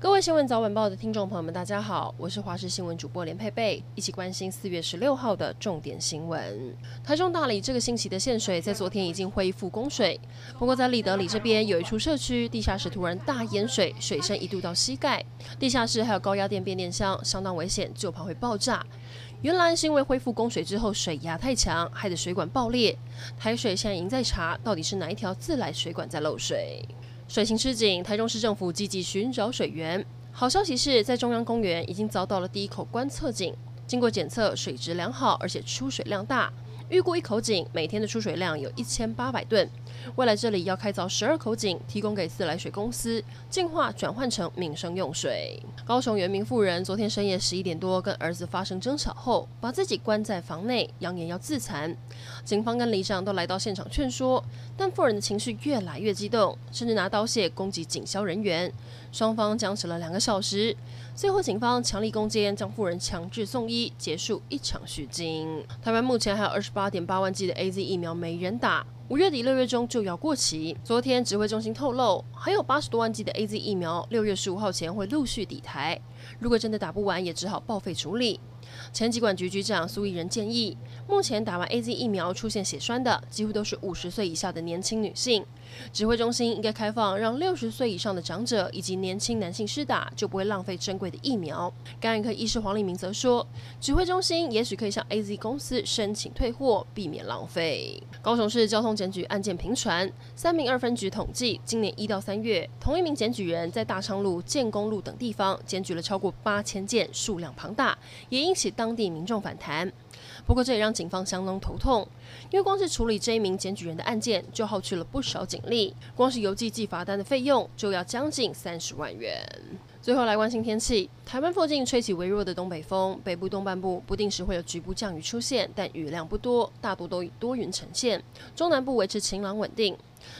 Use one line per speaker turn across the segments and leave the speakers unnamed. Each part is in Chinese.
各位新闻早晚报的听众朋友们，大家好，我是华视新闻主播连佩佩，一起关心四月十六号的重点新闻。台中大里这个星期的县水在昨天已经恢复供水，不过在立德里这边有一处社区地下室突然大淹水，水深一度到膝盖，地下室还有高压电变电箱，相当危险，就怕会爆炸。原来是因为恢复供水之后水压太强，害得水管爆裂。台水现在已经在查，到底是哪一条自来水管在漏水。水情吃紧，台中市政府积极寻找水源。好消息是在中央公园已经凿到了第一口观测井，经过检测，水质良好，而且出水量大。预估一口井每天的出水量有一千八百吨。未来这里要开凿十二口井，提供给自来水公司净化转换成民生用水。高雄原民妇人昨天深夜十一点多跟儿子发生争吵后，把自己关在房内，扬言要自残。警方跟里长都来到现场劝说，但妇人的情绪越来越激动，甚至拿刀械攻击警消人员。双方僵持了两个小时，最后警方强力攻坚，将妇人强制送医，结束一场虚惊。台湾目前还有二十八八点八万剂的 AZ 疫苗没人打。五月底六月中就要过期。昨天指挥中心透露，还有八十多万剂的 AZ 疫苗，六月十五号前会陆续抵台。如果真的打不完，也只好报废处理。前疾管局局长苏益仁建议，目前打完 AZ 疫苗出现血栓的，几乎都是五十岁以下的年轻女性。指挥中心应该开放，让六十岁以上的长者以及年轻男性施打，就不会浪费珍贵的疫苗。感染科医师黄立明则说，指挥中心也许可以向 AZ 公司申请退货，避免浪费。高雄市交通检举案件频传，三民二分局统计，今年一到三月，同一名检举人在大昌路、建功路等地方检举了超过八千件，数量庞大，也引起当地民众反弹。不过这也让警方相当头痛，因为光是处理这一名检举人的案件，就耗去了不少警力，光是邮寄寄罚单的费用就要将近三十万元。最后来关心天气，台湾附近吹起微弱的东北风，北部东半部不定时会有局部降雨出现，但雨量不多，大多都以多云呈现。中南部维持晴朗稳定。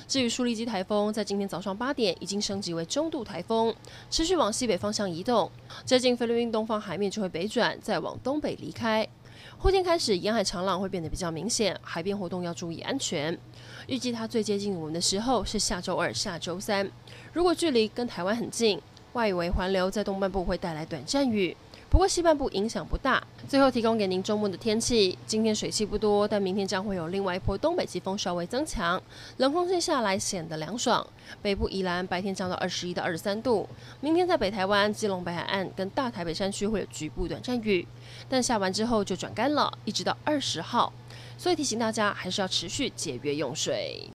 至于苏力基台风，在今天早上八点已经升级为中度台风，持续往西北方向移动，接近菲律宾东方海面就会北转，再往东北离开。后天开始，沿海长浪会变得比较明显，海边活动要注意安全。预计它最接近我们的时候是下周二、下周三。如果距离跟台湾很近，外围环流在东半部会带来短暂雨。不过西半部影响不大。最后提供给您周末的天气：今天水汽不多，但明天将会有另外一波东北季风稍微增强，冷空气下来显得凉爽。北部宜兰白天降到二十一到二十三度。明天在北台湾、基隆北海岸跟大台北山区会有局部短暂雨，但下完之后就转干了，一直到二十号。所以提醒大家还是要持续节约用水。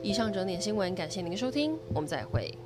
以上整点新闻，感谢您的收听，我们再会。